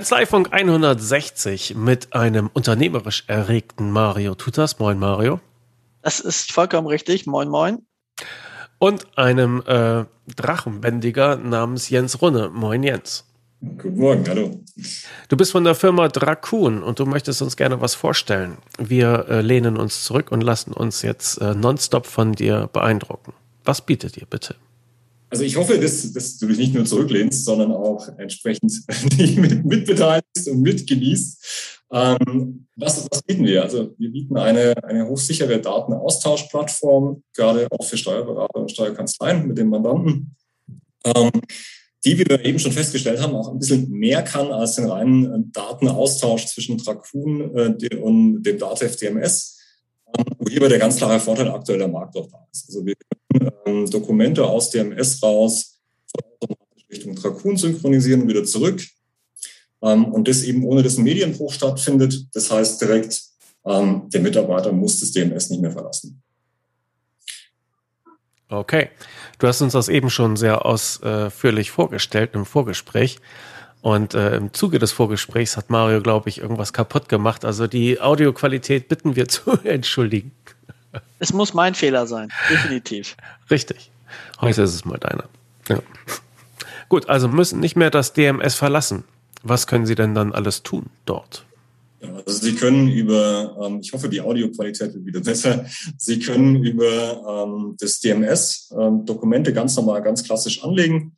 Kanzleifunk 160 mit einem unternehmerisch erregten Mario Tutas. Moin, Mario. Das ist vollkommen richtig. Moin, moin. Und einem äh, Drachenbändiger namens Jens Runne. Moin, Jens. Guten Morgen, hallo. Du bist von der Firma Dracun und du möchtest uns gerne was vorstellen. Wir äh, lehnen uns zurück und lassen uns jetzt äh, nonstop von dir beeindrucken. Was bietet ihr bitte? Also ich hoffe, dass, dass du dich nicht nur zurücklehnst, sondern auch entsprechend mitbeteiligst und mitgenießt. Ähm, was, was bieten wir? Also wir bieten eine, eine hochsichere Datenaustauschplattform, gerade auch für Steuerberater und Steuerkanzleien mit den Mandanten, ähm, die, wie wir eben schon festgestellt haben, auch ein bisschen mehr kann als den reinen Datenaustausch zwischen Tracun äh, und dem DATEV DMS, wo hierbei der ganz klare Vorteil aktuell der Markt auch da ist. Also wir ähm, Dokumente aus DMS raus Richtung Tracun synchronisieren und wieder zurück. Ähm, und das eben ohne dass ein Medienbruch stattfindet. Das heißt direkt, ähm, der Mitarbeiter muss das DMS nicht mehr verlassen. Okay. Du hast uns das eben schon sehr ausführlich vorgestellt im Vorgespräch. Und äh, im Zuge des Vorgesprächs hat Mario, glaube ich, irgendwas kaputt gemacht. Also die Audioqualität bitten wir zu entschuldigen. Es muss mein Fehler sein, definitiv. Richtig. Heute ist es mal deiner. Ja. Gut, also müssen nicht mehr das DMS verlassen. Was können Sie denn dann alles tun dort? Ja, also Sie können über, ähm, ich hoffe, die Audioqualität wird wieder besser. Sie können über ähm, das DMS ähm, Dokumente ganz normal, ganz klassisch anlegen.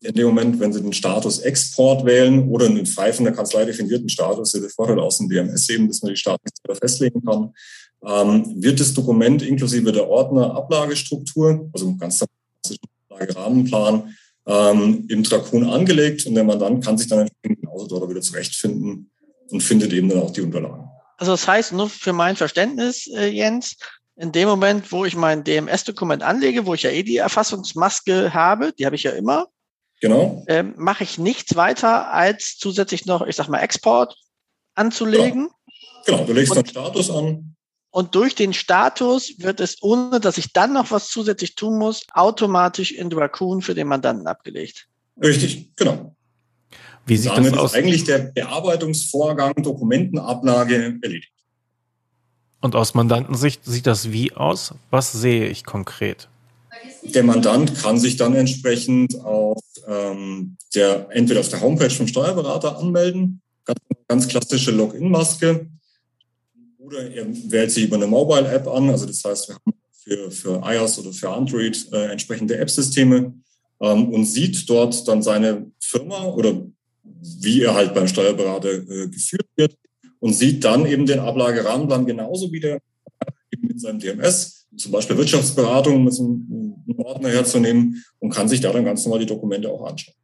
In dem Moment, wenn Sie den Status Export wählen oder einen frei von der Kanzlei definierten Status, der Vorteil aus dem DMS eben, dass man die Status festlegen kann, ähm, wird das Dokument inklusive der Ordner-Ablagestruktur, also ganz klassischen Rahmenplan, ähm, im Trakun angelegt und der Mandant kann sich dann genauso dort wieder zurechtfinden und findet eben dann auch die Unterlagen. Also das heißt, nur für mein Verständnis, äh, Jens, in dem Moment, wo ich mein DMS-Dokument anlege, wo ich ja eh die Erfassungsmaske habe, die habe ich ja immer, genau. ähm, mache ich nichts weiter, als zusätzlich noch, ich sag mal, Export anzulegen. Genau, genau. du legst und, dann Status an. Und durch den Status wird es, ohne dass ich dann noch was zusätzlich tun muss, automatisch in Raccoon für den Mandanten abgelegt. Richtig, genau. Wie sieht Damit das aus? Ist eigentlich der Bearbeitungsvorgang, Dokumentenablage erledigt. Und aus Mandantensicht sieht das wie aus? Was sehe ich konkret? Der Mandant kann sich dann entsprechend auf ähm, der entweder auf der Homepage vom Steuerberater anmelden, ganz, ganz klassische Login-Maske, oder er wählt sich über eine Mobile-App an. Also das heißt, wir haben für, für iOS oder für Android äh, entsprechende App-Systeme ähm, und sieht dort dann seine Firma oder wie er halt beim Steuerberater äh, geführt wird und sieht dann eben den Ablagerahmenplan genauso wie der eben in seinem DMS, zum Beispiel Wirtschaftsberatung, um jetzt einen, Ordner herzunehmen und kann sich da dann ganz normal die Dokumente auch anschauen.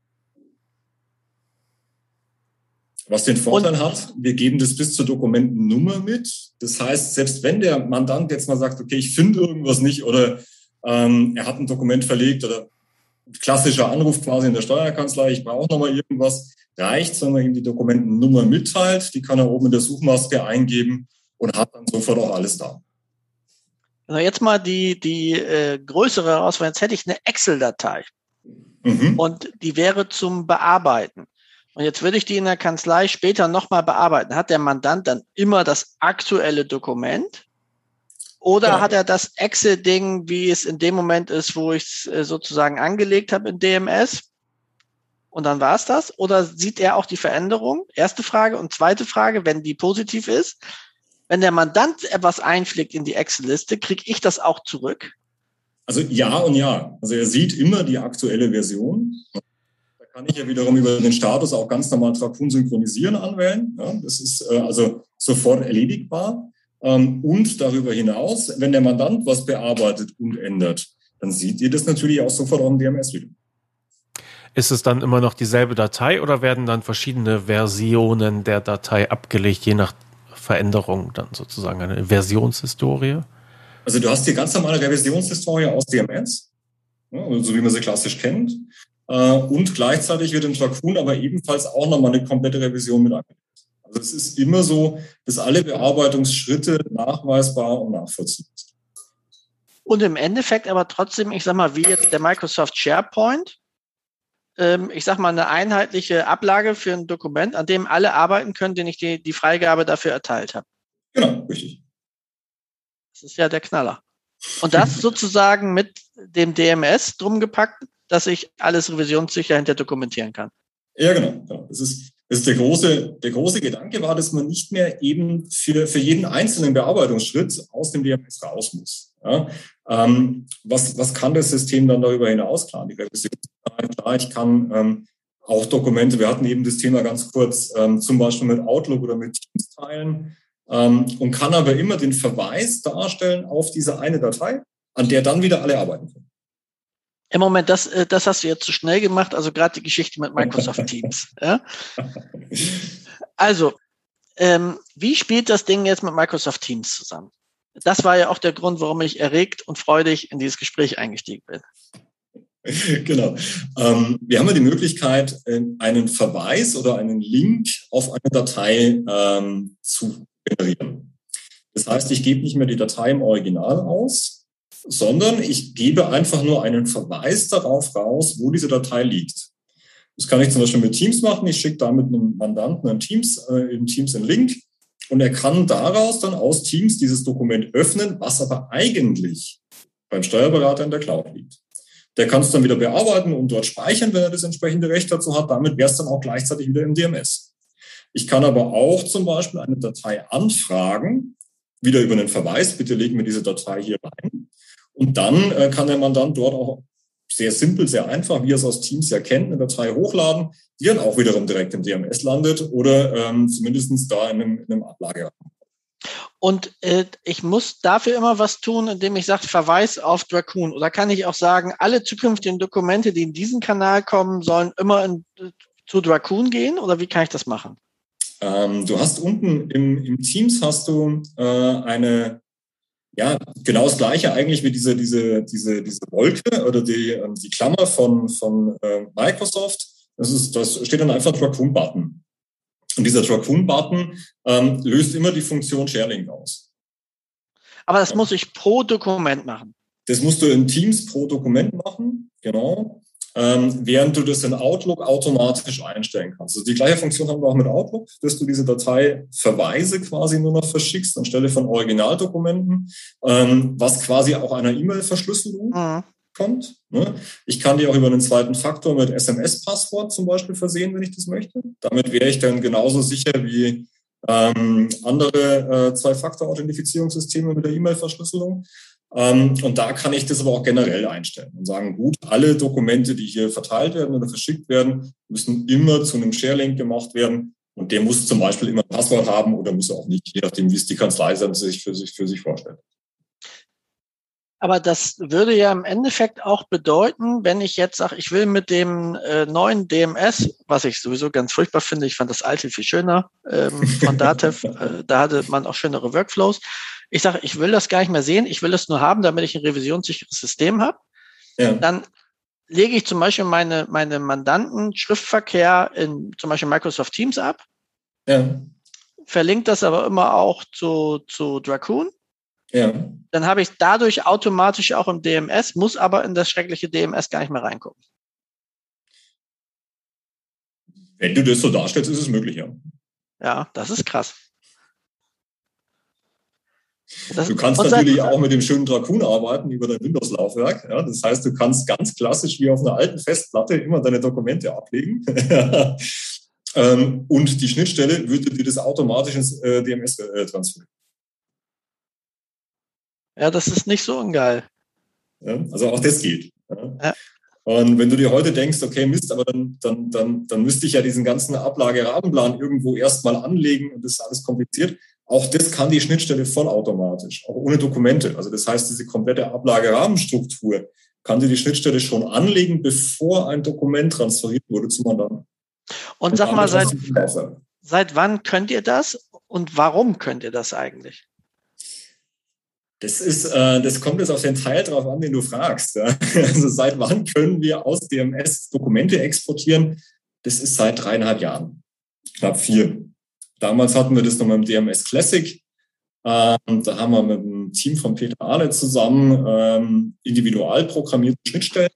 Was den Vorteil hat, wir geben das bis zur Dokumentennummer mit. Das heißt, selbst wenn der Mandant jetzt mal sagt, okay, ich finde irgendwas nicht oder ähm, er hat ein Dokument verlegt oder klassischer Anruf quasi in der Steuerkanzlei, ich brauche nochmal irgendwas, reicht, wenn man ihm die Dokumentennummer mitteilt. Die kann er oben in der Suchmaske eingeben und hat dann sofort auch alles da. Also jetzt mal die, die äh, größere Herausforderung. Jetzt hätte ich eine Excel-Datei mhm. und die wäre zum Bearbeiten. Und jetzt würde ich die in der Kanzlei später nochmal bearbeiten. Hat der Mandant dann immer das aktuelle Dokument? Oder ja. hat er das Excel-Ding, wie es in dem Moment ist, wo ich es äh, sozusagen angelegt habe in DMS? Und dann war es das? Oder sieht er auch die Veränderung? Erste Frage. Und zweite Frage, wenn die positiv ist, wenn der Mandant etwas einpflegt in die Excel-Liste, kriege ich das auch zurück? Also ja und ja. Also er sieht immer die aktuelle Version kann ich ja wiederum über den Status auch ganz normal Trakun synchronisieren anwählen. Ja, das ist äh, also sofort erledigbar. Ähm, und darüber hinaus, wenn der Mandant was bearbeitet und ändert, dann seht ihr das natürlich auch sofort auf dem DMS wieder. Ist es dann immer noch dieselbe Datei oder werden dann verschiedene Versionen der Datei abgelegt, je nach Veränderung dann sozusagen eine Versionshistorie? Also du hast die ganz normale Revisionshistorie aus DMS, so wie man sie klassisch kennt. Äh, und gleichzeitig wird im Tracun aber ebenfalls auch nochmal eine komplette Revision mit angelegt. Also es ist immer so, dass alle Bearbeitungsschritte nachweisbar und nachvollziehbar sind. Und im Endeffekt aber trotzdem, ich sag mal, wie jetzt der Microsoft SharePoint, ich sag mal, eine einheitliche Ablage für ein Dokument, an dem alle arbeiten können, denen ich die, die Freigabe dafür erteilt habe. Genau, richtig. Das ist ja der Knaller. Und das sozusagen mit dem DMS drum gepackt, dass ich alles revisionssicher hinter dokumentieren kann. Ja, genau. genau. Das ist, ist der große, der große Gedanke war, dass man nicht mehr eben für, für jeden einzelnen Bearbeitungsschritt aus dem DMS raus muss. Ja? Ähm, was, was kann das System dann darüber hinaus? Klar, die Revision, klar, ich kann ähm, auch Dokumente, wir hatten eben das Thema ganz kurz, ähm, zum Beispiel mit Outlook oder mit Teams teilen ähm, und kann aber immer den Verweis darstellen auf diese eine Datei, an der dann wieder alle arbeiten können. Im Moment, das, äh, das hast du jetzt zu schnell gemacht, also gerade die Geschichte mit Microsoft Teams. Ja? Also, ähm, wie spielt das Ding jetzt mit Microsoft Teams zusammen? Das war ja auch der Grund, warum ich erregt und freudig in dieses Gespräch eingestiegen bin. Genau. Ähm, wir haben ja die Möglichkeit, äh, einen Verweis oder einen Link auf eine Datei ähm, zu generieren. Das heißt, ich gebe nicht mehr die Datei im Original aus, sondern ich gebe einfach nur einen Verweis darauf raus, wo diese Datei liegt. Das kann ich zum Beispiel mit Teams machen. Ich schicke da mit einem Mandanten in Teams, äh, in Teams einen Link und er kann daraus dann aus Teams dieses Dokument öffnen, was aber eigentlich beim Steuerberater in der Cloud liegt. Der kann es dann wieder bearbeiten und dort speichern, wenn er das entsprechende Recht dazu hat. Damit wäre es dann auch gleichzeitig wieder im DMS. Ich kann aber auch zum Beispiel eine Datei anfragen, wieder über einen Verweis, bitte legen wir diese Datei hier rein. Und dann äh, kann der Mandant dort auch sehr simpel, sehr einfach, wie er es aus Teams ja kennt, eine Datei hochladen, die dann auch wiederum direkt im DMS landet oder ähm, zumindest da in einem, in einem Ablageraum. Und äh, ich muss dafür immer was tun, indem ich sage, Verweis auf Dracoon. Oder kann ich auch sagen, alle zukünftigen Dokumente, die in diesen Kanal kommen, sollen immer in, zu Dracoon gehen? Oder wie kann ich das machen? Ähm, du hast unten im, im Teams hast du äh, eine ja, genau das Gleiche eigentlich wie diese, diese, diese, diese Wolke oder die, ähm, die Klammer von, von äh, Microsoft. Das, ist, das steht dann einfach Raccoon-Button. Und dieser Raccoon-Button ähm, löst immer die Funktion ShareLink aus. Aber das muss ich pro Dokument machen. Das musst du in Teams pro Dokument machen, genau ähm, während du das in Outlook automatisch einstellen kannst. Also die gleiche Funktion haben wir auch mit Outlook, dass du diese Datei Verweise quasi nur noch verschickst anstelle von Originaldokumenten, ähm, was quasi auch einer E-Mail-Verschlüsselung mhm. kommt. Ne? Ich kann die auch über einen zweiten Faktor mit SMS-Passwort zum Beispiel versehen, wenn ich das möchte. Damit wäre ich dann genauso sicher wie ähm, andere äh, Zwei-Faktor-Authentifizierungssysteme mit der E-Mail-Verschlüsselung. Ähm, und da kann ich das aber auch generell einstellen und sagen, gut, alle Dokumente, die hier verteilt werden oder verschickt werden, müssen immer zu einem Share-Link gemacht werden. Und der muss zum Beispiel immer ein Passwort haben oder muss er auch nicht, je nachdem, wie es die Kanzlei sich für sich, für sich vorstellt. Aber das würde ja im Endeffekt auch bedeuten, wenn ich jetzt sage, ich will mit dem äh, neuen DMS, was ich sowieso ganz furchtbar finde, ich fand das alte viel schöner ähm, von Datev, äh, da hatte man auch schönere Workflows. Ich sage, ich will das gar nicht mehr sehen, ich will es nur haben, damit ich ein revisionssicheres System habe. Ja. Dann lege ich zum Beispiel meine, meine Mandanten Schriftverkehr in zum Beispiel Microsoft Teams ab. Ja. Verlinkt das aber immer auch zu, zu Dracoon. Ja. Dann habe ich dadurch automatisch auch im DMS, muss aber in das schreckliche DMS gar nicht mehr reingucken. Wenn du das so darstellst, ist es möglich, ja. Ja, das ist krass. Das du kannst natürlich auch mit dem schönen Drakun arbeiten über dein Windows-Laufwerk. Ja, das heißt, du kannst ganz klassisch wie auf einer alten Festplatte immer deine Dokumente ablegen. Ähm, und die Schnittstelle würde dir das automatisch ins äh, DMS äh, transferieren. Ja, das ist nicht so ungeil. Ja, also auch das geht. Ja. Ja. Und wenn du dir heute denkst, okay, Mist, aber dann, dann, dann, dann müsste ich ja diesen ganzen Ablage-Rahmenplan irgendwo erstmal anlegen und das ist alles kompliziert. Auch das kann die Schnittstelle vollautomatisch, auch ohne Dokumente. Also das heißt, diese komplette Ablagerahmenstruktur kann dir die Schnittstelle schon anlegen, bevor ein Dokument transferiert wurde zum Mandanten. Und, und sag mal, seit, seit wann könnt ihr das und warum könnt ihr das eigentlich? Das ist, äh, das kommt jetzt auf den Teil drauf an, den du fragst. Ja. Also seit wann können wir aus DMS Dokumente exportieren? Das ist seit dreieinhalb Jahren, knapp vier. Damals hatten wir das noch mit dem DMS Classic. Ähm, da haben wir mit dem Team von Peter Ahle zusammen ähm, individual programmierte Schnittstellen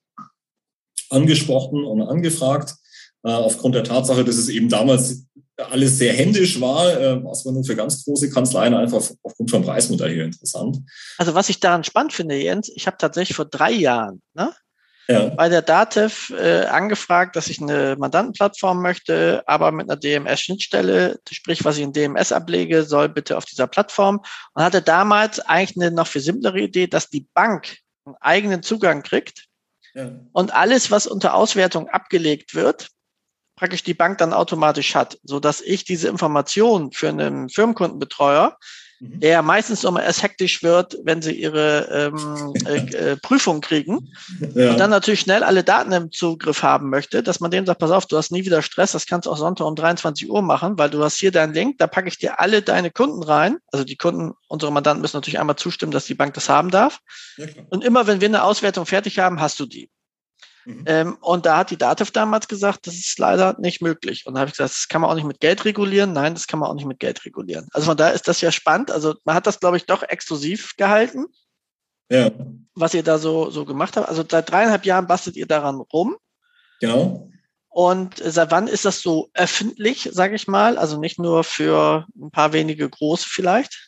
angesprochen und angefragt, äh, aufgrund der Tatsache, dass es eben damals alles sehr händisch war, äh, was war nur für ganz große Kanzleien einfach aufgrund vom Preismodell hier interessant. Also was ich daran spannend finde, Jens, ich habe tatsächlich vor drei Jahren ne, ja. bei der DATEV äh, angefragt, dass ich eine Mandantenplattform möchte, aber mit einer DMS-Schnittstelle, sprich, was ich in DMS ablege, soll bitte auf dieser Plattform. Und hatte damals eigentlich eine noch viel simplere Idee, dass die Bank einen eigenen Zugang kriegt ja. und alles, was unter Auswertung abgelegt wird, praktisch die Bank dann automatisch hat, so dass ich diese Information für einen Firmenkundenbetreuer, mhm. der meistens immer erst hektisch wird, wenn sie ihre ähm, äh, äh, Prüfung kriegen ja. und dann natürlich schnell alle Daten im Zugriff haben möchte, dass man dem sagt, pass auf, du hast nie wieder Stress, das kannst du auch Sonntag um 23 Uhr machen, weil du hast hier deinen Link, da packe ich dir alle deine Kunden rein. Also die Kunden, unsere Mandanten müssen natürlich einmal zustimmen, dass die Bank das haben darf. Ja, und immer wenn wir eine Auswertung fertig haben, hast du die. Mhm. Ähm, und da hat die DATEV damals gesagt, das ist leider nicht möglich. Und da habe ich gesagt, das kann man auch nicht mit Geld regulieren. Nein, das kann man auch nicht mit Geld regulieren. Also von daher ist das ja spannend. Also man hat das, glaube ich, doch exklusiv gehalten. Ja. Was ihr da so, so gemacht habt. Also seit dreieinhalb Jahren bastelt ihr daran rum. Genau. Und seit wann ist das so öffentlich, sage ich mal? Also nicht nur für ein paar wenige große vielleicht?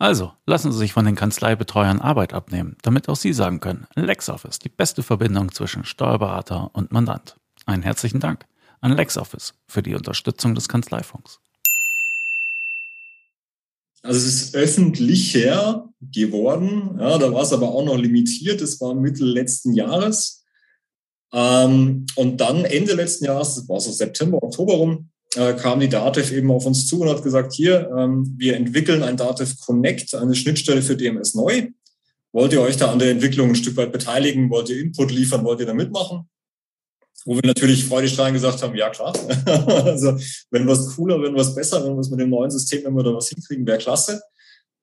Also, lassen Sie sich von den Kanzleibetreuern Arbeit abnehmen, damit auch Sie sagen können, LexOffice, die beste Verbindung zwischen Steuerberater und Mandant. Einen herzlichen Dank an LexOffice für die Unterstützung des Kanzleifunks. Also es ist öffentlicher geworden, ja, da war es aber auch noch limitiert, das war Mitte letzten Jahres. Ähm, und dann Ende letzten Jahres, das war so September, Oktober rum, äh, kam die Datev eben auf uns zu und hat gesagt, hier, ähm, wir entwickeln ein Datev Connect, eine Schnittstelle für DMS neu. Wollt ihr euch da an der Entwicklung ein Stück weit beteiligen? Wollt ihr Input liefern? Wollt ihr da mitmachen? Wo wir natürlich freudestrahlend gesagt haben, ja klar. also wenn was cooler, wenn was besser, wenn es mit dem neuen System, wenn wir da was hinkriegen, wäre klasse.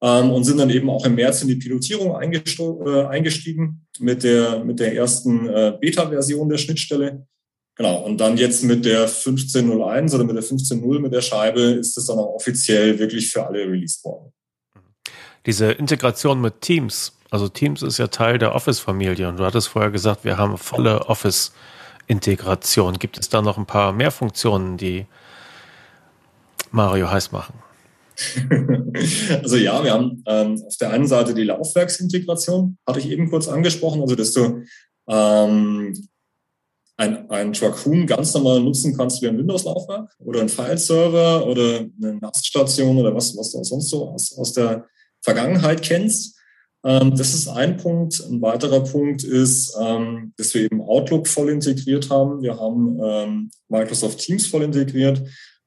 ähm, und sind dann eben auch im März in die Pilotierung äh, eingestiegen mit der, mit der ersten äh, Beta-Version der Schnittstelle. Genau, und dann jetzt mit der 15.01 oder mit der 15.0 mit der Scheibe ist es dann auch offiziell wirklich für alle released worden. Diese Integration mit Teams, also Teams ist ja Teil der Office-Familie und du hattest vorher gesagt, wir haben volle Office-Integration. Gibt es da noch ein paar mehr Funktionen, die Mario heiß machen? also ja, wir haben ähm, auf der einen Seite die Laufwerksintegration, hatte ich eben kurz angesprochen, also dass du ähm, ein, ein Raccoon ganz normal nutzen kannst wie ein Windows-Laufwerk oder ein File-Server oder eine NAS-Station oder was, was du auch sonst so aus, aus der Vergangenheit kennst. Ähm, das ist ein Punkt. Ein weiterer Punkt ist, ähm, dass wir eben Outlook voll integriert haben. Wir haben ähm, Microsoft Teams voll integriert.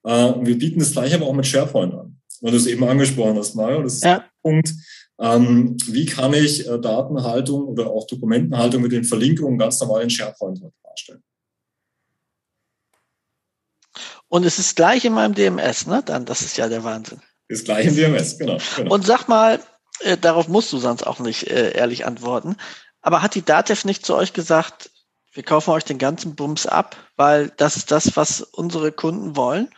Äh, wir bieten das gleiche aber auch mit SharePoint an, weil du es eben angesprochen hast, Mario. Das ist ja. ein Punkt. Ähm, wie kann ich äh, Datenhaltung oder auch Dokumentenhaltung mit den Verlinkungen ganz normal in SharePoint darstellen? Und es ist gleich in meinem DMS, ne? Dann, das ist ja der Wahnsinn. Ist gleich in DMS, genau. genau. Und sag mal, äh, darauf musst du sonst auch nicht äh, ehrlich antworten. Aber hat die DATEV nicht zu euch gesagt, wir kaufen euch den ganzen Bums ab, weil das ist das, was unsere Kunden wollen?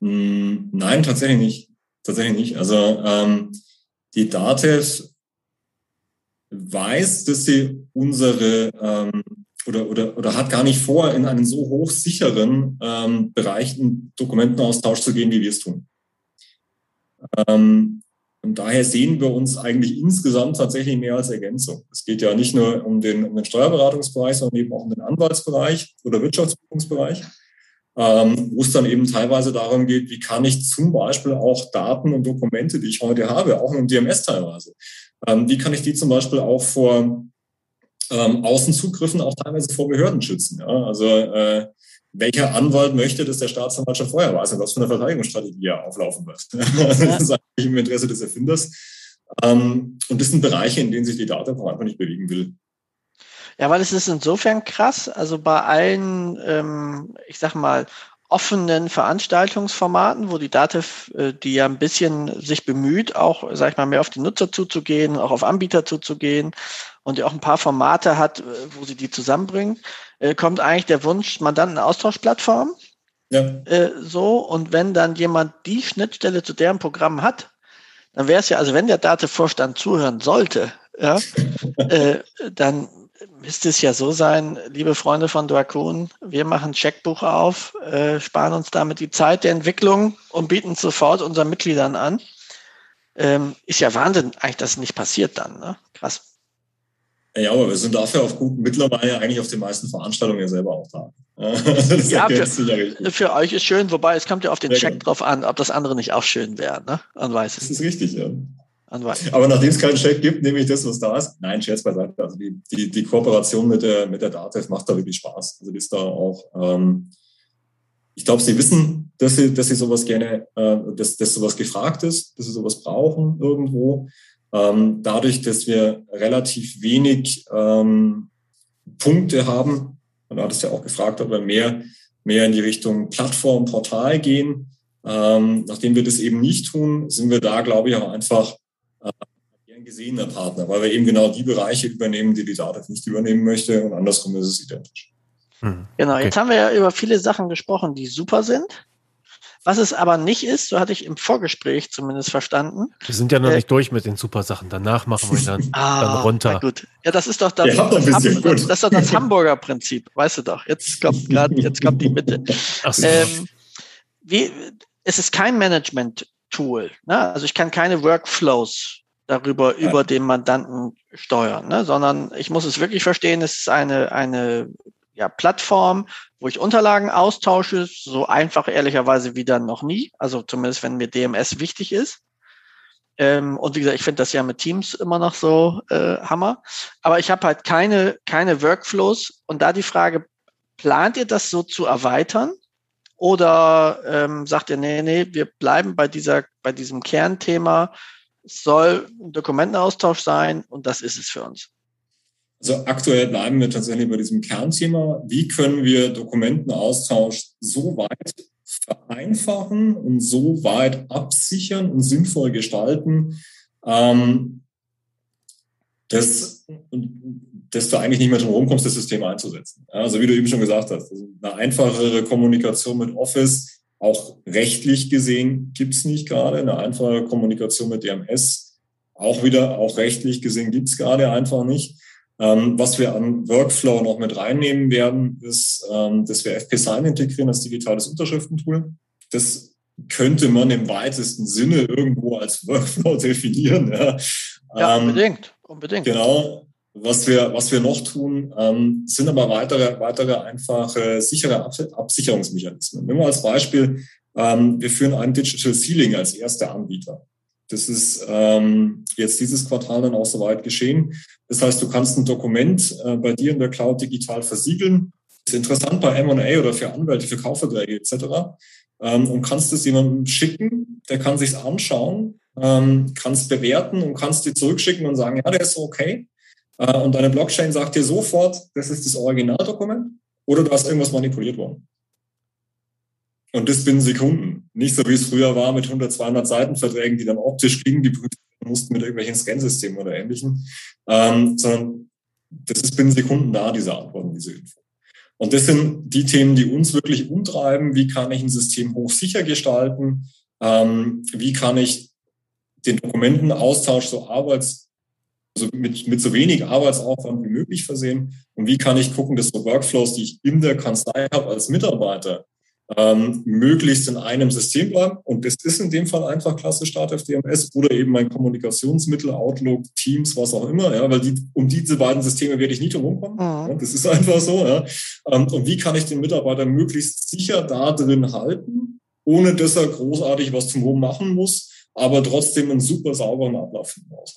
Hm, nein, tatsächlich nicht. Tatsächlich nicht. Also ähm, die DATEV weiß, dass sie unsere ähm, oder, oder, oder hat gar nicht vor, in einen so hochsicheren ähm, Bereich einen Dokumentenaustausch zu gehen, wie wir es tun. Ähm, und daher sehen wir uns eigentlich insgesamt tatsächlich mehr als Ergänzung. Es geht ja nicht nur um den, um den Steuerberatungsbereich, sondern eben auch um den Anwaltsbereich oder Wirtschaftsprüfungsbereich ähm, wo es dann eben teilweise darum geht, wie kann ich zum Beispiel auch Daten und Dokumente, die ich heute habe, auch im DMS teilweise, ähm, wie kann ich die zum Beispiel auch vor ähm, Außenzugriffen, auch teilweise vor Behörden schützen. Ja? Also äh, welcher Anwalt möchte, dass der Staatsanwalt schon vorher weiß, was für eine Verteidigungsstrategie er auflaufen wird. das ist eigentlich im Interesse des Erfinders. Ähm, und das sind Bereiche, in denen sich die Daten einfach nicht bewegen will. Ja, weil es ist insofern krass. Also bei allen, ähm, ich sag mal, offenen Veranstaltungsformaten, wo die Dativ, äh, die ja ein bisschen sich bemüht, auch, sag ich mal, mehr auf die Nutzer zuzugehen, auch auf Anbieter zuzugehen und die auch ein paar Formate hat, äh, wo sie die zusammenbringen, äh, kommt eigentlich der Wunsch Mandantenaustauschplattform. Ja. Äh, so, und wenn dann jemand die Schnittstelle zu deren Programm hat, dann wäre es ja, also wenn der Datevorstand zuhören sollte, ja, äh, dann müsste es ja so sein, liebe Freunde von Dracon, wir machen Checkbuch auf, äh, sparen uns damit die Zeit der Entwicklung und bieten sofort unseren Mitgliedern an. Ähm, ist ja Wahnsinn, eigentlich, dass es nicht passiert dann. Ne? Krass. Ja, aber wir sind dafür auf gut, mittlerweile eigentlich auf den meisten Veranstaltungen ja selber auch da. ja, für, für, euch ist schön, wobei es kommt ja auf den ja, Check genau. drauf an, ob das andere nicht auch schön wäre. Ne? Man weiß es. Das ist richtig, ja. Aber nachdem es keinen Check gibt, nehme ich das, was da ist. Nein, Scherz beiseite. Also die, die, die Kooperation mit der, mit der Datev macht da wirklich Spaß. Also ist da auch, ähm, ich glaube, sie wissen, dass sie, dass sie sowas gerne, äh, dass, dass sowas gefragt ist, dass sie sowas brauchen irgendwo. Ähm, dadurch, dass wir relativ wenig ähm, Punkte haben, und du hattest ja auch gefragt, ob wir mehr, mehr in die Richtung Plattform, Portal gehen. Ähm, nachdem wir das eben nicht tun, sind wir da, glaube ich, auch einfach äh, gern gesehener Partner, weil wir eben genau die Bereiche übernehmen, die die Datev nicht übernehmen möchte und andersrum ist es identisch. Hm. Genau, okay. jetzt haben wir ja über viele Sachen gesprochen, die super sind. Was es aber nicht ist, so hatte ich im Vorgespräch zumindest verstanden. Wir sind ja noch äh, nicht durch mit den super Sachen. Danach machen wir dann, ah, dann runter. gut. Ja, das ist doch das, ja, das, das, das, ist doch das Hamburger Prinzip, weißt du doch. Jetzt kommt gerade, jetzt kommt die Mitte. Ach so. Ähm, wie, es ist kein Management Tool. Ne? Also ich kann keine Workflows darüber ja. über den Mandanten steuern, ne? sondern ich muss es wirklich verstehen, es ist eine, eine ja, Plattform, wo ich Unterlagen austausche, so einfach ehrlicherweise wie dann noch nie, also zumindest wenn mir DMS wichtig ist. Ähm, und wie gesagt, ich finde das ja mit Teams immer noch so äh, Hammer. Aber ich habe halt keine, keine Workflows und da die Frage, plant ihr das so zu erweitern? Oder ähm, sagt ihr, nee, nee, wir bleiben bei, dieser, bei diesem Kernthema, es soll ein Dokumentenaustausch sein und das ist es für uns. Also aktuell bleiben wir tatsächlich bei diesem Kernthema. Wie können wir Dokumentenaustausch so weit vereinfachen und so weit absichern und sinnvoll gestalten, ähm, dass, dass du eigentlich nicht mehr drum rumkommst, das System einzusetzen. Also wie du eben schon gesagt hast, also eine einfachere Kommunikation mit Office, auch rechtlich gesehen gibt's nicht gerade. Eine einfache Kommunikation mit DMS, auch wieder, auch rechtlich gesehen gibt's gerade einfach nicht. Ähm, was wir an Workflow noch mit reinnehmen werden, ist, ähm, dass wir FP-Sign integrieren als digitales Unterschriftentool. Das könnte man im weitesten Sinne irgendwo als Workflow definieren. Ja, ja ähm, unbedingt, unbedingt. Genau. Was wir, was wir noch tun, ähm, sind aber weitere, weitere einfache sichere Absicherungsmechanismen. Nehmen wir als Beispiel, ähm, wir führen ein Digital Ceiling als erster Anbieter. Das ist ähm, jetzt dieses Quartal dann auch soweit geschehen. Das heißt, du kannst ein Dokument äh, bei dir in der Cloud digital versiegeln. Ist interessant bei M&A oder für Anwälte, für Kaufverträge etc. Ähm, und kannst es jemandem schicken, der kann sich's anschauen, ähm, kannst bewerten und kannst dir zurückschicken und sagen, ja, der ist okay. Äh, und deine Blockchain sagt dir sofort, das ist das Originaldokument oder du hast irgendwas manipuliert worden. Und das binnen Sekunden. Nicht so wie es früher war mit 100, 200 Seitenverträgen, die dann optisch gingen, die prüfen mussten mit irgendwelchen Scansystemen oder ähnlichen, ähm, sondern das ist binnen Sekunden da, diese Antworten, diese Info. Und das sind die Themen, die uns wirklich umtreiben. Wie kann ich ein System hochsicher gestalten? Ähm, wie kann ich den Dokumentenaustausch so arbeits, also mit, mit so wenig Arbeitsaufwand wie möglich versehen? Und wie kann ich gucken, dass so Workflows, die ich in der Kanzlei habe als Mitarbeiter, ähm, möglichst in einem System bleiben. Und das ist in dem Fall einfach klassisch Datev DMS oder eben mein Kommunikationsmittel, Outlook, Teams, was auch immer, ja, weil die, um diese beiden Systeme werde ich nicht umkommen. Mhm. Ja, das ist einfach so. Ja. Ähm, und wie kann ich den Mitarbeiter möglichst sicher da drin halten, ohne dass er großartig was zum Rum machen muss, aber trotzdem einen super sauberen Ablauf finden muss.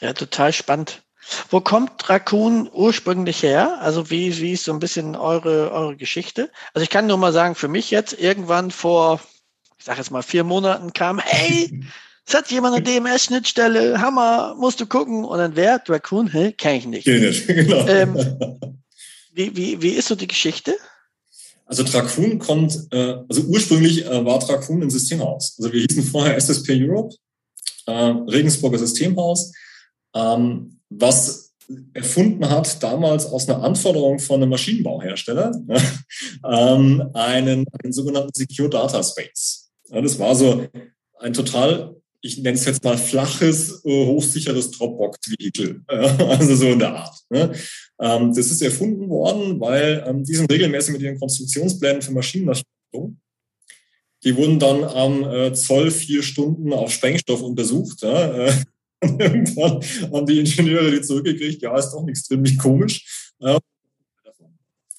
Ja, total spannend. Wo kommt Raccoon ursprünglich her? Also wie, wie ist so ein bisschen eure, eure Geschichte? Also ich kann nur mal sagen, für mich jetzt irgendwann vor, ich sage jetzt mal vier Monaten kam, hey, es hat jemand eine DMS-Schnittstelle, Hammer, musst du gucken. Und dann wer? Raccoon? Hä? Kenn ich nicht. Genau. Ähm, wie, wie, wie ist so die Geschichte? Also Dracun kommt, äh, also ursprünglich äh, war Dracun ein Systemhaus. Also wir hießen vorher SSP Europe, äh, Regensburger Systemhaus. Ähm, was erfunden hat, damals aus einer Anforderung von einem Maschinenbauhersteller, ähm, einen, einen sogenannten Secure Data Space. Ja, das war so ein total, ich nenne es jetzt mal flaches, äh, hochsicheres Dropbox-Vehikel, also so in der Art. Ne? Ähm, das ist erfunden worden, weil ähm, die sind regelmäßig mit ihren Konstruktionsplänen für Maschinen die wurden dann am äh, Zoll vier Stunden auf Sprengstoff untersucht. Ja, und irgendwann haben die Ingenieure die zurückgekriegt, ja, ist doch nichts ziemlich komisch. so,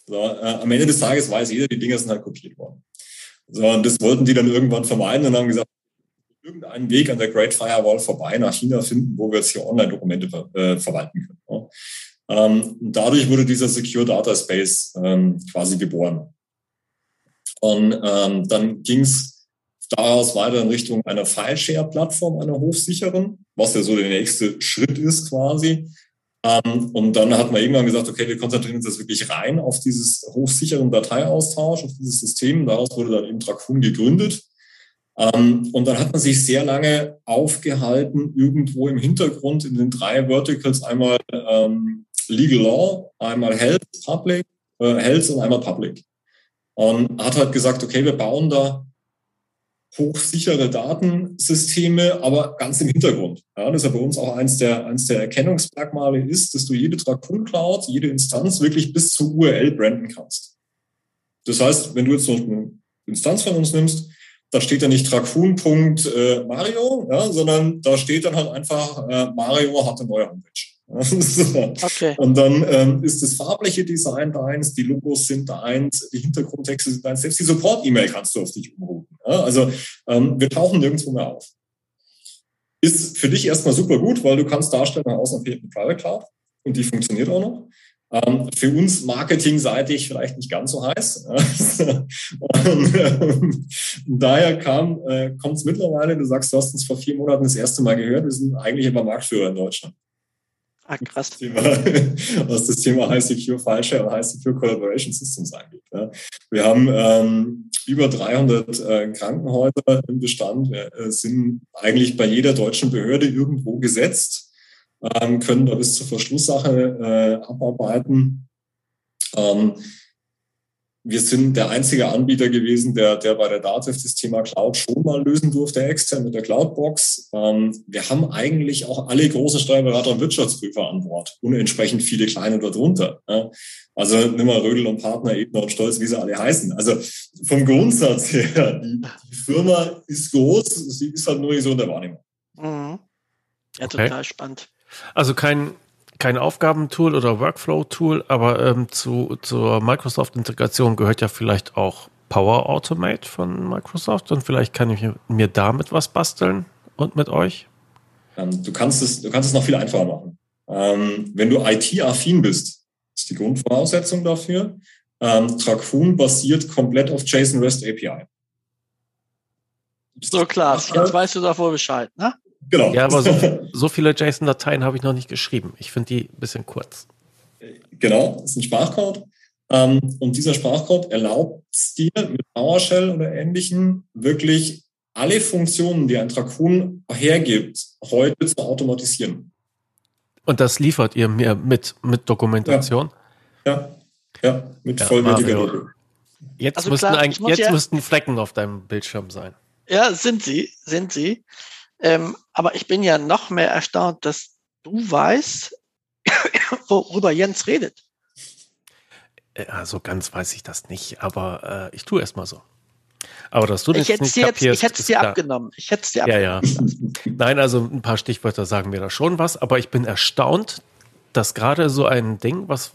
äh, am Ende des Tages weiß jeder, die Dinger sind halt kopiert worden. So, und das wollten die dann irgendwann vermeiden und haben gesagt, irgendeinen Weg an der Great Firewall vorbei nach China finden, wo wir jetzt hier Online-Dokumente ver äh, verwalten können. Ja. Ähm, und dadurch wurde dieser Secure Data Space ähm, quasi geboren. Und ähm, dann ging es daraus weiter in Richtung einer File-Share-Plattform, einer hochsicheren, was ja so der nächste Schritt ist quasi. Ähm, und dann hat man irgendwann gesagt, okay, wir konzentrieren uns jetzt wirklich rein auf dieses hochsicheren Dateiaustausch, auf dieses System. Daraus wurde dann eben Dracun gegründet. Ähm, und dann hat man sich sehr lange aufgehalten, irgendwo im Hintergrund in den drei Verticals, einmal ähm, Legal Law, einmal Health, Public, äh, Health und einmal Public. Und hat halt gesagt, okay, wir bauen da hochsichere Datensysteme, aber ganz im Hintergrund. Ja, das ist ja bei uns auch eins der, eins der Erkennungsmerkmale ist, dass du jede Dracon Cloud, jede Instanz wirklich bis zur URL branden kannst. Das heißt, wenn du jetzt noch eine Instanz von uns nimmst, da steht ja nicht Dracun.mario, ja, sondern da steht dann halt einfach, äh, Mario hat eine neue Homepage. okay. Und dann ähm, ist das farbliche Design deins, die Logos sind deins, die Hintergrundtexte sind deins, selbst die Support-E-Mail kannst du auf dich umrufen. Ja? Also ähm, wir tauchen nirgendwo mehr auf. Ist für dich erstmal super gut, weil du kannst darstellen, nach außen fehlt eine Private Cloud und die funktioniert auch noch. Ähm, für uns marketingseitig vielleicht nicht ganz so heiß. und, ähm, daher kam, äh, kommt es mittlerweile, du sagst, du hast uns vor vier Monaten das erste Mal gehört, wir sind eigentlich immer Marktführer in Deutschland. Ah, krass. Was das Thema, was das Thema High Secure File oder High Secure Collaboration Systems angeht. Ja. Wir haben ähm, über 300 äh, Krankenhäuser im Bestand, äh, sind eigentlich bei jeder deutschen Behörde irgendwo gesetzt, ähm, können da bis zur Verschlusssache äh, abarbeiten. Ähm, wir sind der einzige Anbieter gewesen, der, der bei der DATEV das Thema Cloud schon mal lösen durfte, extern mit der Cloudbox. Ähm, wir haben eigentlich auch alle großen Steuerberater und Wirtschaftsprüfer an Bord und entsprechend viele kleine darunter. Ja. Also nimm mal Rödel und Partner, Ebner und Stolz, wie sie alle heißen. Also vom Grundsatz her, die, die Firma ist groß, sie ist halt nur so in der Wahrnehmung. Mhm. Ja, total okay. spannend. Also kein kein Aufgabentool oder Workflow-Tool, aber ähm, zu, zur Microsoft-Integration gehört ja vielleicht auch Power Automate von Microsoft und vielleicht kann ich mir damit was basteln und mit euch. Ähm, du, kannst es, du kannst es noch viel einfacher machen. Ähm, wenn du IT-affin bist, ist die Grundvoraussetzung dafür. Ähm, Tracfoon basiert komplett auf JSON REST API. So klar, jetzt weißt du davor Bescheid, ne? Genau. Ja, aber so, so viele JSON-Dateien habe ich noch nicht geschrieben. Ich finde die ein bisschen kurz. Genau, das ist ein Sprachcode. Ähm, und dieser Sprachcode erlaubt es dir mit PowerShell oder Ähnlichem wirklich alle Funktionen, die ein Trakun hergibt, heute zu automatisieren. Und das liefert ihr mir mit, mit Dokumentation? Ja, ja, ja mit ja, vollwertiger Jetzt, also müssten, klar, jetzt ja müssten Flecken auf deinem Bildschirm sein. Ja, sind sie, sind sie. Ähm, aber ich bin ja noch mehr erstaunt, dass du weißt, worüber Jens redet. Also ganz weiß ich das nicht, aber äh, ich tue erst mal so. Aber dass du ich nicht kapierst, jetzt, Ich hätte es dir klar. abgenommen. Ich hätte es dir ja, abgenommen. Ja. Nein, also ein paar Stichwörter sagen mir da schon was, aber ich bin erstaunt, dass gerade so ein Ding, was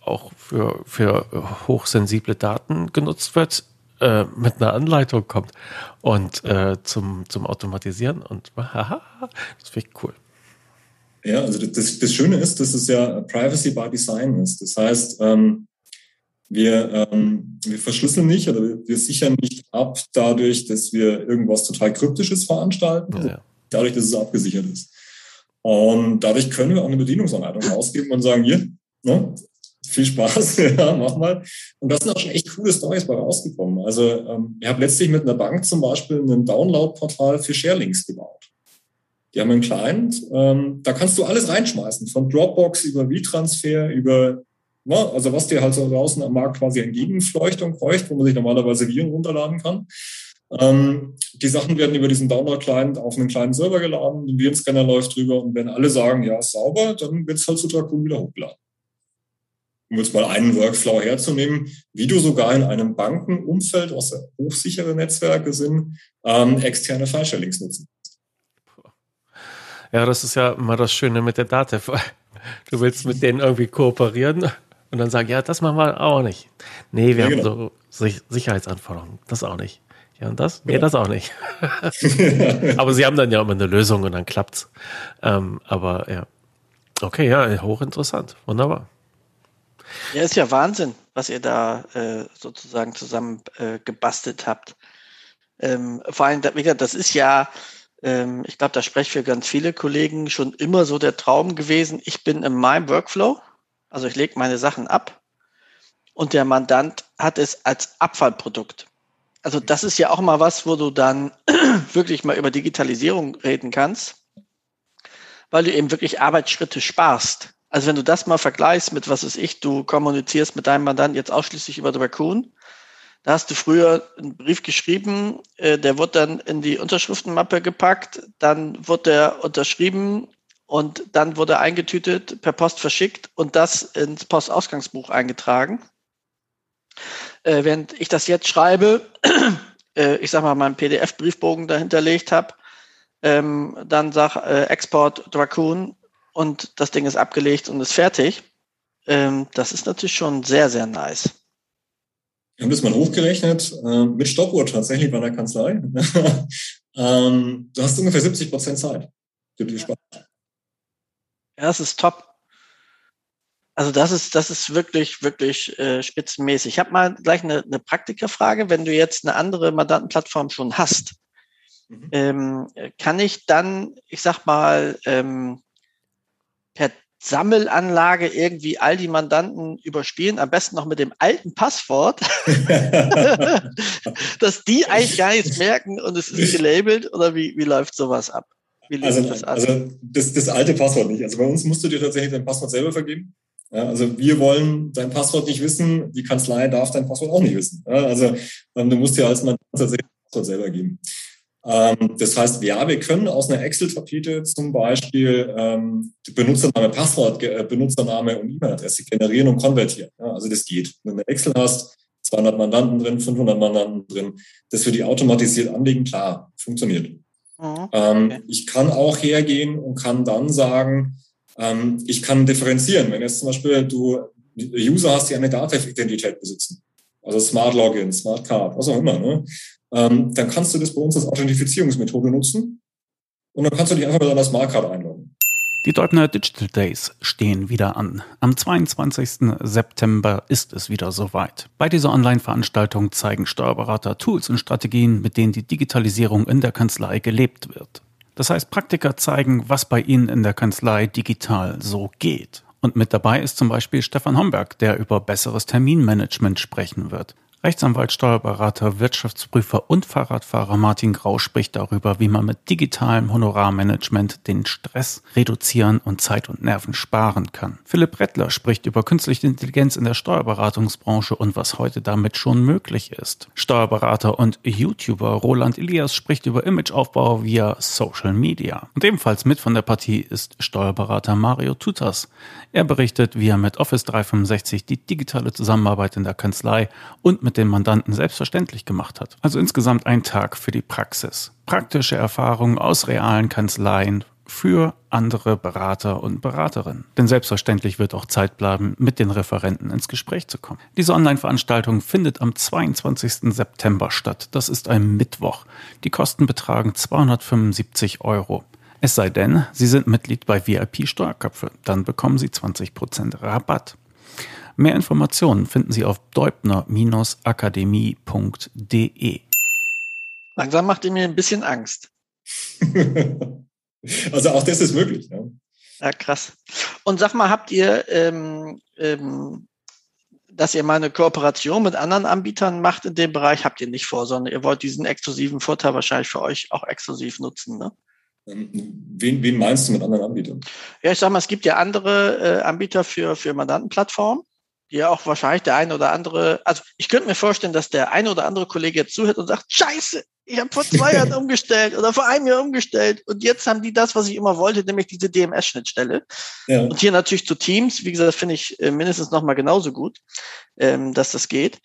auch für, für hochsensible Daten genutzt wird, äh, mit einer Anleitung kommt und äh, zum, zum Automatisieren und haha, das finde ich cool. Ja, also das, das Schöne ist, dass es ja Privacy by Design ist. Das heißt, ähm, wir, ähm, wir verschlüsseln nicht oder wir sichern nicht ab dadurch, dass wir irgendwas total Kryptisches veranstalten, ja, ja. dadurch, dass es abgesichert ist. Und dadurch können wir auch eine Bedienungsanleitung ausgeben und sagen, hier, ne, viel Spaß, ja, mach mal. Und das sind auch schon echt coole Stories bei rausgekommen. Also ähm, ich habe letztlich mit einer Bank zum Beispiel ein Download-Portal für Sharelinks gebaut. Die haben einen Client, ähm, da kannst du alles reinschmeißen, von Dropbox über V-Transfer, über, na, ne, also was dir halt so draußen am Markt quasi entgegenfleucht und bräucht, wo man sich normalerweise Viren runterladen kann. Ähm, die Sachen werden über diesen Download-Client auf einen kleinen Server geladen, ein Virenscanner läuft drüber und wenn alle sagen, ja, sauber, dann wird es halt zu Dracon wieder hochgeladen um jetzt mal einen Workflow herzunehmen, wie du sogar in einem Bankenumfeld, was hochsichere Netzwerke sind, ähm, externe File-Sharings nutzen Ja, das ist ja immer das Schöne mit der Datev. Du willst mit denen irgendwie kooperieren und dann sagen, ja, das machen wir auch nicht. Nee, wir ja, haben genau. so Sicherheitsanforderungen. Das auch nicht. Ja, und das? Nee, ja. das auch nicht. aber sie haben dann ja immer eine Lösung und dann klappt's. Ähm, aber ja. Okay, ja, hochinteressant. Wunderbar. Ja, ist ja Wahnsinn, was ihr da äh, sozusagen zusammen äh, gebastelt habt. Ähm, vor allem, wie gesagt, das ist ja, ähm, ich glaube, da spreche für ganz viele Kollegen schon immer so der Traum gewesen. Ich bin in meinem Workflow, also ich lege meine Sachen ab und der Mandant hat es als Abfallprodukt. Also das ist ja auch mal was, wo du dann wirklich mal über Digitalisierung reden kannst, weil du eben wirklich Arbeitsschritte sparst. Also wenn du das mal vergleichst mit, was ist ich, du kommunizierst mit deinem Mandanten jetzt ausschließlich über The Raccoon, da hast du früher einen Brief geschrieben, äh, der wird dann in die Unterschriftenmappe gepackt, dann wird der unterschrieben und dann wurde er eingetütet, per Post verschickt und das ins Postausgangsbuch eingetragen. Äh, während ich das jetzt schreibe, äh, ich sag mal, meinen PDF-Briefbogen dahinterlegt habe, ähm, dann sag äh, Export Dracoon und das Ding ist abgelegt und ist fertig. Ähm, das ist natürlich schon sehr, sehr nice. Wir haben das mal hochgerechnet, äh, mit Stoppuhr tatsächlich bei der Kanzlei. ähm, du hast ungefähr 70 Prozent Zeit, die du ja. Ja, das ist top. Also das ist, das ist wirklich, wirklich äh, spitzenmäßig. Ich habe mal gleich eine, eine Praktikerfrage. Wenn du jetzt eine andere Mandantenplattform schon hast, mhm. ähm, kann ich dann, ich sag mal, ähm, per Sammelanlage irgendwie all die Mandanten überspielen, am besten noch mit dem alten Passwort, dass die eigentlich gar nichts merken und es ist gelabelt oder wie, wie läuft sowas ab? also, das, also das, das alte Passwort nicht. Also bei uns musst du dir tatsächlich dein Passwort selber vergeben. Ja, also wir wollen dein Passwort nicht wissen, die Kanzlei darf dein Passwort auch nicht wissen. Ja, also ähm, du musst dir als Mandant tatsächlich das Passwort selber geben. Ähm, das heißt, ja, wir können aus einer Excel-Tapete zum Beispiel ähm, Benutzername, Passwort, äh, Benutzername und E-Mail-Adresse generieren und konvertieren. Ja, also das geht. Wenn du eine Excel hast, 200 Mandanten drin, 500 Mandanten drin, das für die automatisiert anlegen, klar, funktioniert. Mhm. Ähm, okay. Ich kann auch hergehen und kann dann sagen, ähm, ich kann differenzieren. Wenn jetzt zum Beispiel du User hast, die eine Datev-Identität besitzen, also Smart Login, Smart Card, was auch immer, ne? Ähm, dann kannst du das bei uns als Authentifizierungsmethode nutzen und dann kannst du dich einfach mit deiner Smart Card einloggen. Die Deutner Digital Days stehen wieder an. Am 22. September ist es wieder soweit. Bei dieser Online-Veranstaltung zeigen Steuerberater Tools und Strategien, mit denen die Digitalisierung in der Kanzlei gelebt wird. Das heißt, Praktiker zeigen, was bei ihnen in der Kanzlei digital so geht. Und mit dabei ist zum Beispiel Stefan Homberg, der über besseres Terminmanagement sprechen wird. Rechtsanwalt, Steuerberater, Wirtschaftsprüfer und Fahrradfahrer Martin Grau spricht darüber, wie man mit digitalem Honorarmanagement den Stress reduzieren und Zeit und Nerven sparen kann. Philipp Rettler spricht über künstliche Intelligenz in der Steuerberatungsbranche und was heute damit schon möglich ist. Steuerberater und YouTuber Roland Elias spricht über Imageaufbau via Social Media. Und ebenfalls mit von der Partie ist Steuerberater Mario Tutas. Er berichtet, wie er mit Office 365 die digitale Zusammenarbeit in der Kanzlei und mit mit den Mandanten selbstverständlich gemacht hat. Also insgesamt ein Tag für die Praxis. Praktische Erfahrungen aus realen Kanzleien für andere Berater und Beraterinnen. Denn selbstverständlich wird auch Zeit bleiben, mit den Referenten ins Gespräch zu kommen. Diese Online-Veranstaltung findet am 22. September statt. Das ist ein Mittwoch. Die Kosten betragen 275 Euro. Es sei denn, Sie sind Mitglied bei VIP Steuerköpfe. Dann bekommen Sie 20% Rabatt. Mehr Informationen finden Sie auf deubner-akademie.de. Langsam macht ihr mir ein bisschen Angst. also auch das ist möglich. Ja, ja krass. Und sag mal, habt ihr, ähm, ähm, dass ihr mal eine Kooperation mit anderen Anbietern macht in dem Bereich, habt ihr nicht vor, sondern ihr wollt diesen exklusiven Vorteil wahrscheinlich für euch auch exklusiv nutzen, ne? Ähm, wen, wen meinst du mit anderen Anbietern? Ja, ich sag mal, es gibt ja andere äh, Anbieter für, für Mandantenplattformen ja auch wahrscheinlich der eine oder andere, also ich könnte mir vorstellen, dass der eine oder andere Kollege jetzt zuhört und sagt, scheiße, ich habe vor zwei Jahren umgestellt oder vor einem Jahr umgestellt und jetzt haben die das, was ich immer wollte, nämlich diese DMS-Schnittstelle. Ja. Und hier natürlich zu Teams, wie gesagt, finde ich äh, mindestens nochmal genauso gut, ähm, dass das geht.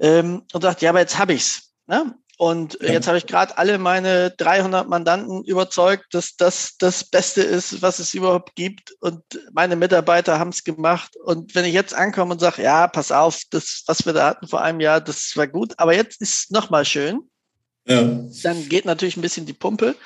Ähm, und sagt, ja, aber jetzt habe ich's. Ne? Und ja. jetzt habe ich gerade alle meine 300 Mandanten überzeugt, dass das das Beste ist, was es überhaupt gibt. Und meine Mitarbeiter haben es gemacht. Und wenn ich jetzt ankomme und sage, ja, pass auf, das, was wir da hatten vor einem Jahr, das war gut, aber jetzt ist es nochmal schön, ja. dann geht natürlich ein bisschen die Pumpe.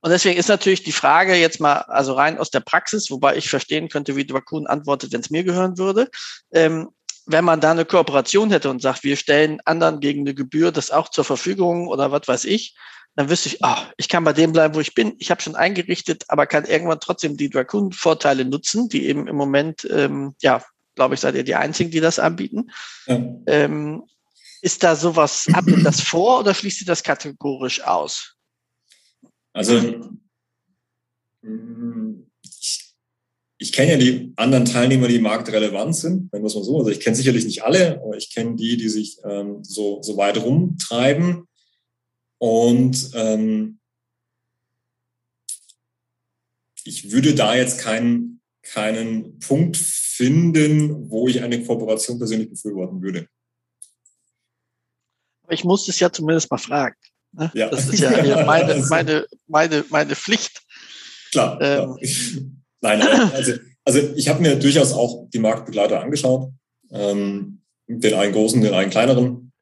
Und deswegen ist natürlich die Frage jetzt mal, also rein aus der Praxis, wobei ich verstehen könnte, wie Dwakun antwortet, wenn es mir gehören würde. Ähm, wenn man da eine Kooperation hätte und sagt, wir stellen anderen gegen eine Gebühr das auch zur Verfügung oder was weiß ich, dann wüsste ich, ah, ich kann bei dem bleiben, wo ich bin. Ich habe schon eingerichtet, aber kann irgendwann trotzdem die Dracon-Vorteile nutzen, die eben im Moment, ähm, ja, glaube ich, seid ihr die Einzigen, die das anbieten. Ja. Ähm, ist da sowas, habt ihr das vor oder schließt ihr das kategorisch aus? Also ich kenne ja die anderen Teilnehmer, die marktrelevant sind, wenn wir es mal so. Also ich kenne sicherlich nicht alle, aber ich kenne die, die sich ähm, so, so weit rumtreiben. Und ähm, ich würde da jetzt keinen, keinen Punkt finden, wo ich eine Kooperation persönlich befürworten würde. Ich muss es ja zumindest mal fragen. Ne? Ja. Das ist ja meine, meine, meine, meine Pflicht. Klar. Ähm, klar. Nein, also, also ich habe mir durchaus auch die Marktbegleiter angeschaut, ähm, den einen großen, den einen kleineren.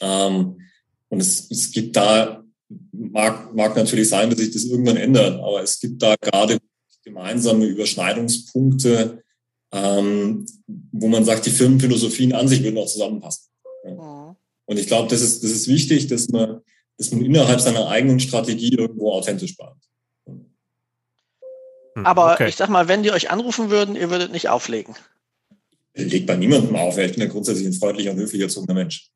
Ähm, und es, es gibt da, mag, mag natürlich sein, dass sich das irgendwann ändert, aber es gibt da gerade gemeinsame Überschneidungspunkte, ähm, wo man sagt, die Firmenphilosophien an sich würden auch zusammenpassen. Ja. Mhm. Und ich glaube, das ist, das ist wichtig, dass man, dass man innerhalb seiner eigenen Strategie irgendwo authentisch bleibt. Hm, Aber okay. ich sag mal, wenn die euch anrufen würden, ihr würdet nicht auflegen. Legt bei niemandem auf, ich bin ja grundsätzlich ein freundlicher und höflich erzogener Mensch.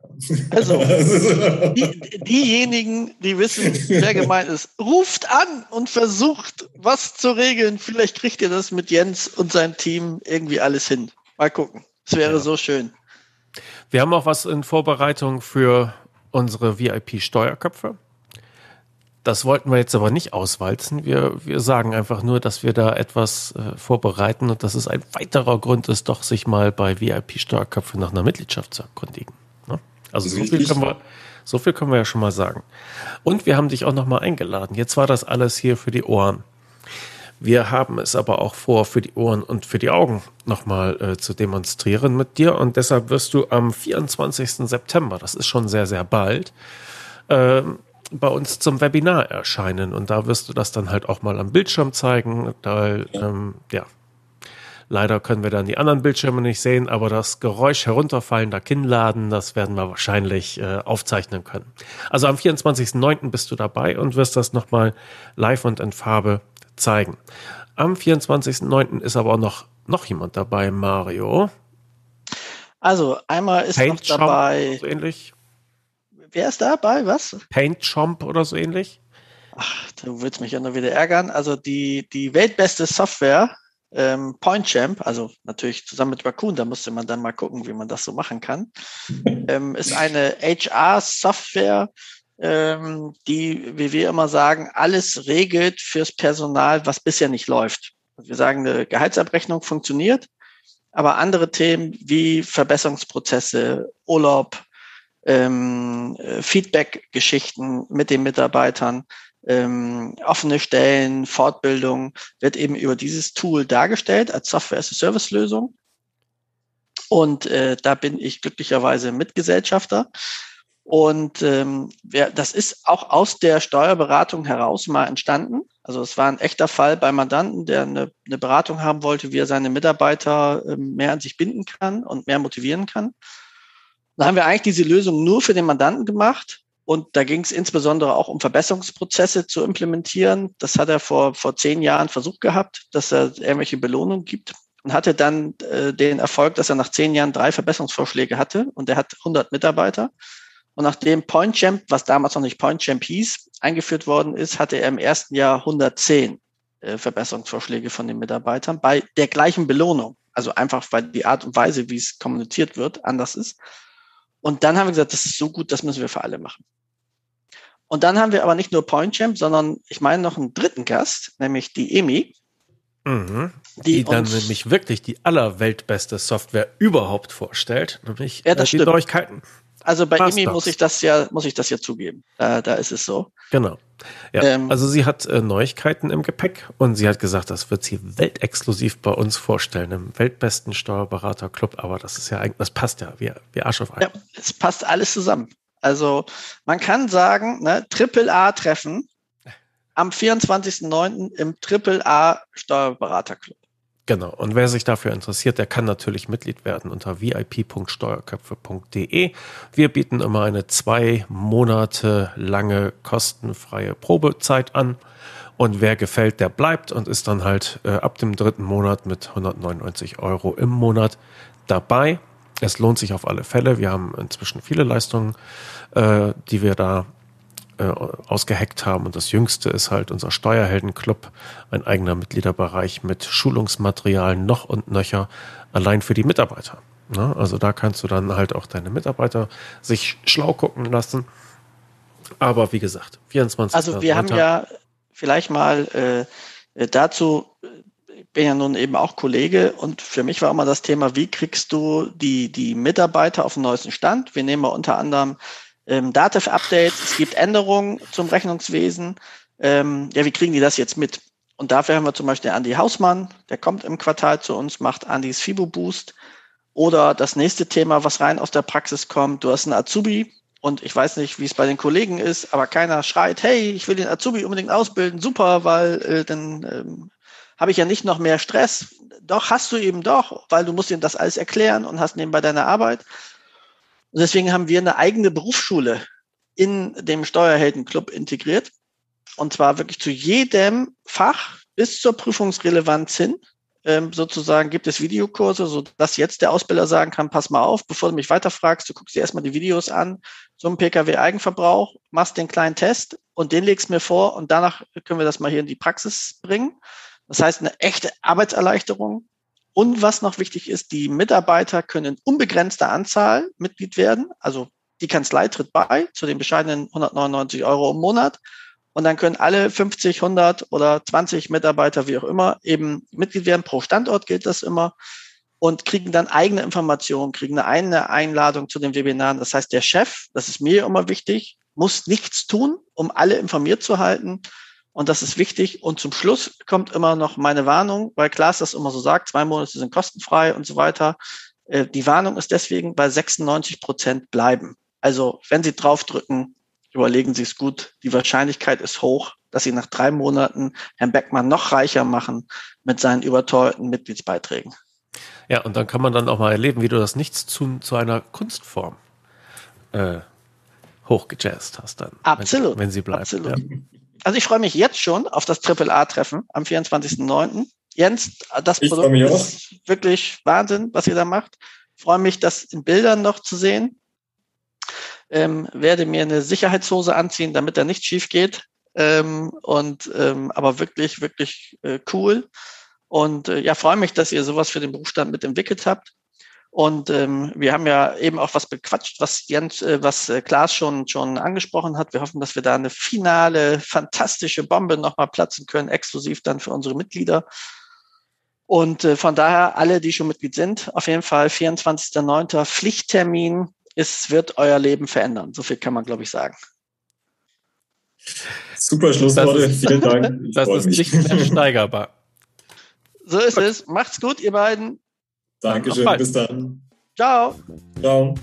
Also, die, diejenigen, die wissen, wer gemeint ist, ruft an und versucht, was zu regeln. Vielleicht kriegt ihr das mit Jens und seinem Team irgendwie alles hin. Mal gucken. Es wäre ja. so schön. Wir haben auch was in Vorbereitung für unsere VIP-Steuerköpfe. Das wollten wir jetzt aber nicht auswalzen. Wir, wir sagen einfach nur, dass wir da etwas äh, vorbereiten und dass es ein weiterer Grund ist, doch sich mal bei VIP-Steuerköpfe nach einer Mitgliedschaft zu erkundigen. Ne? Also so viel, können wir, so viel können wir ja schon mal sagen. Und wir haben dich auch nochmal eingeladen. Jetzt war das alles hier für die Ohren. Wir haben es aber auch vor, für die Ohren und für die Augen nochmal äh, zu demonstrieren mit dir. Und deshalb wirst du am 24. September, das ist schon sehr, sehr bald, ähm, bei uns zum Webinar erscheinen. Und da wirst du das dann halt auch mal am Bildschirm zeigen. Da, ähm, ja. Leider können wir dann die anderen Bildschirme nicht sehen, aber das Geräusch herunterfallender Kinnladen, das werden wir wahrscheinlich äh, aufzeichnen können. Also am 24.09. bist du dabei und wirst das nochmal live und in Farbe zeigen. Am 24.09. ist aber auch noch, noch jemand dabei, Mario. Also einmal ist Paint noch dabei. So ähnlich. Wer ist dabei? Was? Paint Chomp oder so ähnlich. Ach, du willst mich ja nur wieder ärgern. Also die, die weltbeste Software, ähm, PointChamp, also natürlich zusammen mit Raccoon, da musste man dann mal gucken, wie man das so machen kann, ähm, ist eine HR-Software, ähm, die, wie wir immer sagen, alles regelt fürs Personal, was bisher nicht läuft. Wir sagen, eine Gehaltsabrechnung funktioniert, aber andere Themen wie Verbesserungsprozesse, Urlaub, ähm, äh, Feedback-Geschichten mit den Mitarbeitern, ähm, offene Stellen, Fortbildung wird eben über dieses Tool dargestellt als Software-as-a-Service-Lösung. Und äh, da bin ich glücklicherweise Mitgesellschafter. Und ähm, wer, das ist auch aus der Steuerberatung heraus mal entstanden. Also es war ein echter Fall bei Mandanten, der eine, eine Beratung haben wollte, wie er seine Mitarbeiter ähm, mehr an sich binden kann und mehr motivieren kann. Da haben wir eigentlich diese Lösung nur für den Mandanten gemacht. Und da ging es insbesondere auch um Verbesserungsprozesse zu implementieren. Das hat er vor, vor zehn Jahren versucht gehabt, dass er irgendwelche Belohnungen gibt und hatte dann äh, den Erfolg, dass er nach zehn Jahren drei Verbesserungsvorschläge hatte und er hat 100 Mitarbeiter. Und nachdem PointChamp, was damals noch nicht PointChamp hieß, eingeführt worden ist, hatte er im ersten Jahr 110 äh, Verbesserungsvorschläge von den Mitarbeitern bei der gleichen Belohnung. Also einfach, weil die Art und Weise, wie es kommuniziert wird, anders ist. Und dann haben wir gesagt, das ist so gut, das müssen wir für alle machen. Und dann haben wir aber nicht nur PointChamp, sondern ich meine noch einen dritten Gast, nämlich die EMI. Mhm. Die, die dann nämlich wirklich die allerweltbeste Software überhaupt vorstellt, nämlich ja, das äh, die stimmt. Neuigkeiten. Also bei Imi muss ich das ja, muss ich das ja zugeben. Da, da ist es so. Genau. Ja, ähm, also sie hat äh, Neuigkeiten im Gepäck und sie hat gesagt, das wird sie weltexklusiv bei uns vorstellen, im weltbesten Steuerberaterclub. Aber das ist ja eigentlich, das passt ja wie, wie Arsch auf Ei. Ja, es passt alles zusammen. Also man kann sagen, ne, Triple A Treffen am 24.09. im Triple A Steuerberaterclub. Genau. Und wer sich dafür interessiert, der kann natürlich Mitglied werden unter vip.steuerköpfe.de. Wir bieten immer eine zwei Monate lange kostenfreie Probezeit an. Und wer gefällt, der bleibt und ist dann halt äh, ab dem dritten Monat mit 199 Euro im Monat dabei. Es lohnt sich auf alle Fälle. Wir haben inzwischen viele Leistungen, äh, die wir da äh, ausgeheckt haben. Und das jüngste ist halt unser Steuerheldenclub, ein eigener Mitgliederbereich mit Schulungsmaterial noch und nöcher, allein für die Mitarbeiter. Ne? Also da kannst du dann halt auch deine Mitarbeiter sich schlau gucken lassen. Aber wie gesagt, 24. Also wir haben ja vielleicht mal äh, dazu, ich bin ja nun eben auch Kollege und für mich war immer das Thema, wie kriegst du die, die Mitarbeiter auf den neuesten Stand? Wir nehmen unter anderem ähm, Dativ-Updates, es gibt Änderungen zum Rechnungswesen. Ähm, ja, wie kriegen die das jetzt mit? Und dafür haben wir zum Beispiel Andy Hausmann, der kommt im Quartal zu uns, macht Andys Fibo Boost. Oder das nächste Thema, was rein aus der Praxis kommt, du hast einen Azubi und ich weiß nicht, wie es bei den Kollegen ist, aber keiner schreit, hey, ich will den Azubi unbedingt ausbilden, super, weil äh, dann ähm, habe ich ja nicht noch mehr Stress. Doch, hast du eben doch, weil du musst ihm das alles erklären und hast nebenbei deine Arbeit. Und deswegen haben wir eine eigene Berufsschule in dem Steuerheldenclub integriert. Und zwar wirklich zu jedem Fach, bis zur Prüfungsrelevanz hin ähm, sozusagen gibt es Videokurse, so dass jetzt der Ausbilder sagen kann, pass mal auf, bevor du mich weiterfragst, du guckst dir erstmal die Videos an zum Pkw-Eigenverbrauch, machst den kleinen Test und den legst mir vor und danach können wir das mal hier in die Praxis bringen. Das heißt, eine echte Arbeitserleichterung. Und was noch wichtig ist, die Mitarbeiter können in unbegrenzter Anzahl Mitglied werden. Also die Kanzlei tritt bei zu den bescheidenen 199 Euro im Monat. Und dann können alle 50, 100 oder 20 Mitarbeiter, wie auch immer, eben Mitglied werden. Pro Standort gilt das immer und kriegen dann eigene Informationen, kriegen eine eigene Einladung zu den Webinaren. Das heißt, der Chef, das ist mir immer wichtig, muss nichts tun, um alle informiert zu halten. Und das ist wichtig. Und zum Schluss kommt immer noch meine Warnung, weil Klaas das immer so sagt, zwei Monate sind kostenfrei und so weiter. Äh, die Warnung ist deswegen bei 96 Prozent bleiben. Also wenn Sie draufdrücken, überlegen Sie es gut. Die Wahrscheinlichkeit ist hoch, dass Sie nach drei Monaten Herrn Beckmann noch reicher machen mit seinen überteuerten Mitgliedsbeiträgen. Ja, und dann kann man dann auch mal erleben, wie du das Nichts zu, zu einer Kunstform äh, hochgejazzt hast dann. Absolut. Wenn, wenn sie bleibt. Absolut. Ja. Also ich freue mich jetzt schon auf das Triple A-Treffen am 24.09. Jens, das ich Produkt ist auch. wirklich Wahnsinn, was ihr da macht. Ich freue mich, das in Bildern noch zu sehen ähm, werde mir eine Sicherheitshose anziehen, damit da nichts schief geht. Ähm, und ähm, aber wirklich, wirklich äh, cool. Und äh, ja, freue mich, dass ihr sowas für den Berufsstand mitentwickelt habt. Und ähm, wir haben ja eben auch was bequatscht, was Jens, äh, was äh, Klaas schon schon angesprochen hat. Wir hoffen, dass wir da eine finale, fantastische Bombe nochmal platzen können, exklusiv dann für unsere Mitglieder. Und äh, von daher alle, die schon Mitglied sind, auf jeden Fall 24.09. Pflichttermin es wird euer Leben verändern. So viel kann man, glaube ich, sagen. Super Schlussworte. Vielen Dank. Ich das ist mich. nicht mehr steigerbar. So ist es. Macht's gut, ihr beiden. Dankeschön. Bis dann. Ciao. Ciao.